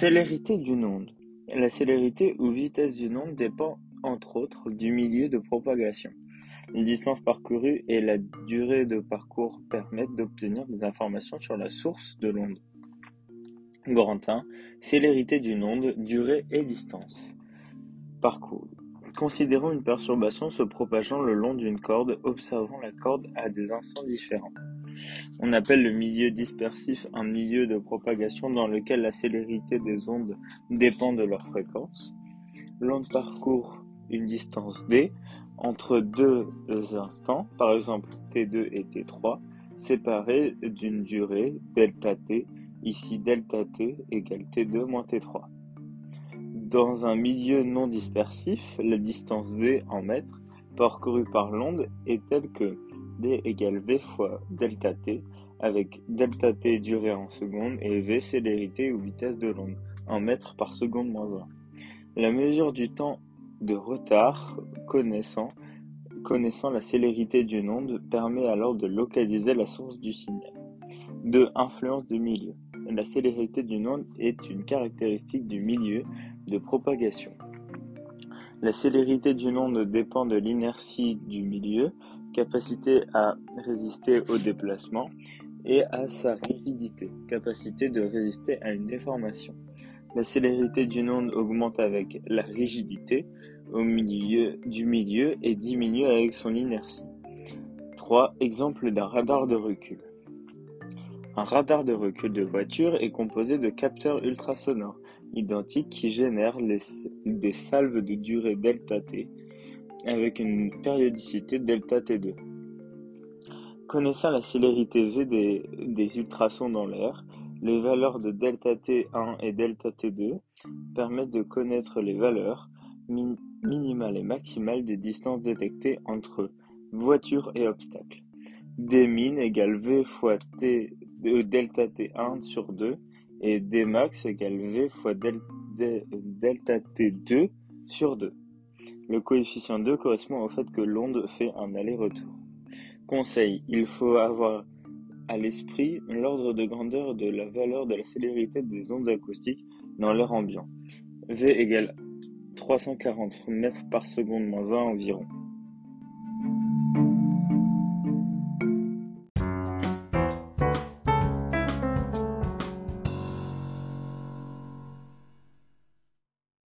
Célérité d'une onde. La célérité ou vitesse d'une onde dépend, entre autres, du milieu de propagation. La distance parcourue et la durée de parcours permettent d'obtenir des informations sur la source de l'onde. Grand 1. Célérité d'une onde, durée et distance. Parcours. Considérons une perturbation se propageant le long d'une corde, observant la corde à des instants différents. On appelle le milieu dispersif un milieu de propagation dans lequel la célérité des ondes dépend de leur fréquence. L'onde parcourt une distance d entre deux instants, par exemple t2 et t3, séparés d'une durée delta t, ici delta t égale t2 moins t3. Dans un milieu non dispersif, la distance d en mètres parcourue par l'onde est telle que d égale v fois delta t, avec delta t durée en secondes et v célérité ou vitesse de l'onde en mètres par seconde moins 1. La mesure du temps de retard connaissant, connaissant la célérité d'une onde permet alors de localiser la source du signal. 2. Influence du milieu. La célérité d'une onde est une caractéristique du milieu de propagation. La célérité d'une onde dépend de l'inertie du milieu, capacité à résister au déplacement, et à sa rigidité, capacité de résister à une déformation. La célérité d'une onde augmente avec la rigidité au milieu du milieu et diminue avec son inertie. 3. Exemple d'un radar de recul. Un radar de recul de voiture est composé de capteurs ultrasonores identiques qui génèrent des salves de durée ΔT avec une périodicité delta T2. Connaissant la célérité V des, ultrasons dans l'air, les valeurs de delta T1 et delta T2 permettent de connaître les valeurs minimales et maximales des distances détectées entre voitures et obstacles. D min égale V fois T, euh, delta T1 sur 2 et D max égale V fois delta T2 sur 2. Le coefficient 2 correspond au fait que l'onde fait un aller-retour. Conseil, il faut avoir à l'esprit l'ordre de grandeur de la valeur de la célérité des ondes acoustiques dans l'air ambiant. V égale 340 mètres par seconde moins 1 environ.